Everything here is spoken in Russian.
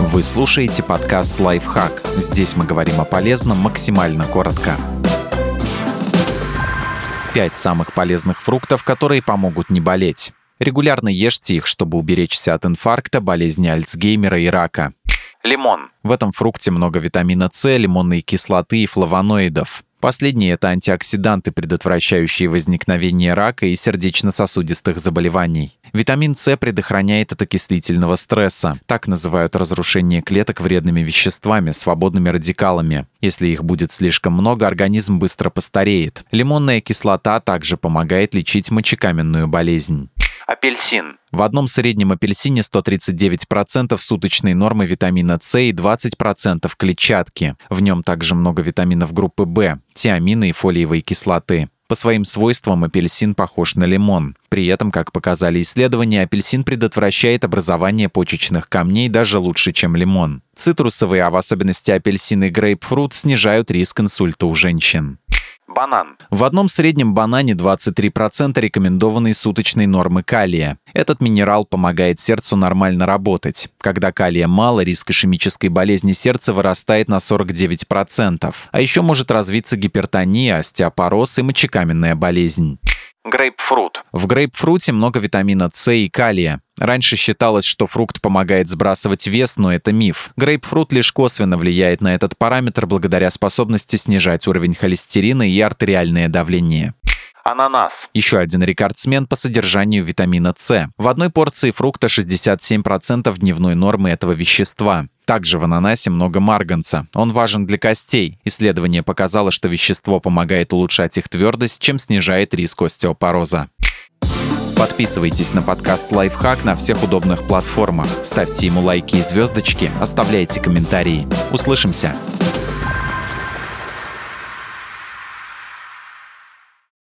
Вы слушаете подкаст «Лайфхак». Здесь мы говорим о полезном максимально коротко. Пять самых полезных фруктов, которые помогут не болеть. Регулярно ешьте их, чтобы уберечься от инфаркта, болезни Альцгеймера и рака. Лимон. В этом фрукте много витамина С, лимонной кислоты и флавоноидов. Последние – это антиоксиданты, предотвращающие возникновение рака и сердечно-сосудистых заболеваний. Витамин С предохраняет от окислительного стресса. Так называют разрушение клеток вредными веществами, свободными радикалами. Если их будет слишком много, организм быстро постареет. Лимонная кислота также помогает лечить мочекаменную болезнь. Апельсин. В одном среднем апельсине 139% суточной нормы витамина С и 20% клетчатки. В нем также много витаминов группы В, тиамина и фолиевой кислоты. По своим свойствам апельсин похож на лимон. При этом, как показали исследования, апельсин предотвращает образование почечных камней даже лучше, чем лимон. Цитрусовые, а в особенности апельсин и грейпфрут, снижают риск инсульта у женщин. Банан. В одном среднем банане 23% рекомендованной суточной нормы калия. Этот минерал помогает сердцу нормально работать. Когда калия мало, риск ишемической болезни сердца вырастает на 49%. А еще может развиться гипертония, остеопороз и мочекаменная болезнь. Грейпфрут. В грейпфруте много витамина С и калия. Раньше считалось, что фрукт помогает сбрасывать вес, но это миф. Грейпфрут лишь косвенно влияет на этот параметр благодаря способности снижать уровень холестерина и артериальное давление. Ананас. Еще один рекордсмен по содержанию витамина С. В одной порции фрукта 67% дневной нормы этого вещества. Также в ананасе много марганца. Он важен для костей. Исследование показало, что вещество помогает улучшать их твердость, чем снижает риск остеопороза. Подписывайтесь на подкаст «Лайфхак» на всех удобных платформах. Ставьте ему лайки и звездочки, оставляйте комментарии. Услышимся!